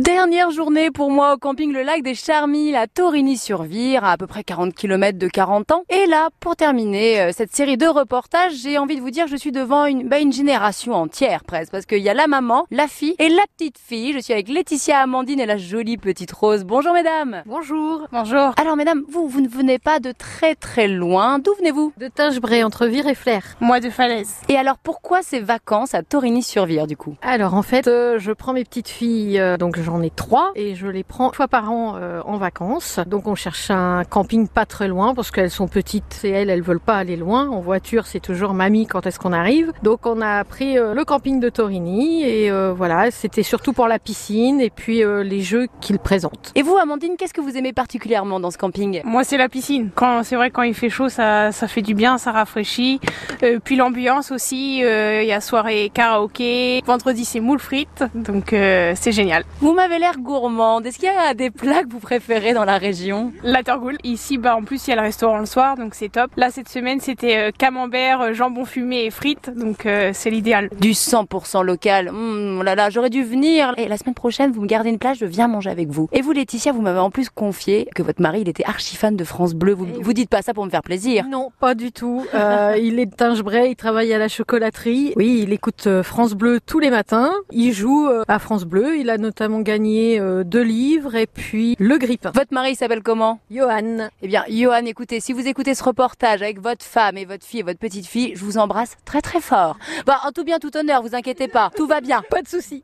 Dernière journée pour moi au camping Le Lac des Charmilles à Torigny-sur-Vire, à à peu près 40 km de 40 ans. Et là, pour terminer euh, cette série de reportages, j'ai envie de vous dire que je suis devant une, bah, une génération entière presque, parce qu'il y a la maman, la fille et la petite fille. Je suis avec Laetitia Amandine et la jolie petite Rose. Bonjour mesdames. Bonjour. Bonjour. Alors mesdames, vous, vous ne venez pas de très très loin. D'où venez-vous? De Tingebray, entre Vire et Flair. Moi de Falaise. Et alors pourquoi ces vacances à Torigny-sur-Vire du coup? Alors en fait, euh, je prends mes petites filles, euh, donc j'en ai trois, et je les prends une fois par an euh, en vacances. Donc on cherche un camping pas très loin parce qu'elles sont petites et elles, elles veulent pas aller loin. En voiture, c'est toujours mamie quand est-ce qu'on arrive. Donc on a pris euh, le camping de Torigny et euh, voilà, c'était surtout pour la piscine et puis euh, les jeux qu'il présente. Et vous Amandine, qu'est-ce que vous aimez particulièrement dans ce camping? Moi c'est la piscine. Quand c'est vrai quand il fait chaud, ça, ça fait du bien, ça rafraîchit. Euh, puis l'ambiance aussi. euh, Il y a soirée karaoké. Vendredi c'est moule frites, donc euh, c'est génial. Vous m'avez l'air gourmande. Est-ce qu'il y a des plats que vous préférez dans la région? La Torgoule. Ici, bah en plus il y a le restaurant le soir, donc c'est top. Là cette semaine c'était euh, camembert, euh, jambon fumé et frites, donc euh, c'est l'idéal. Du 100% local. Oh là là, j'aurais dû venir. Et la semaine prochaine, vous me gardez une place, je viens manger avec vous. Et vous, Laetitia, vous m'avez en plus confié que votre mari, il était archi fan de France Bleu. Vous, vous dites pas ça pour me faire plaisir. Non, pas du tout. Euh, il est de Tingebray, il travaille à la chocolaterie. Oui, il écoute France Bleu tous les matins. Il joue à France Bleu. Il a notamment gagné euh, deux livres et puis le grippin. Votre mari, s'appelle comment? Johan. Eh bien, Johan, écoutez, si vous écoutez ce reportage avec votre femme et votre fille et votre petite fille, je vous embrasse très très fort. Bah, en tout bien, tout honneur, vous inquiétez pas. Tout va bien. Pas de souci.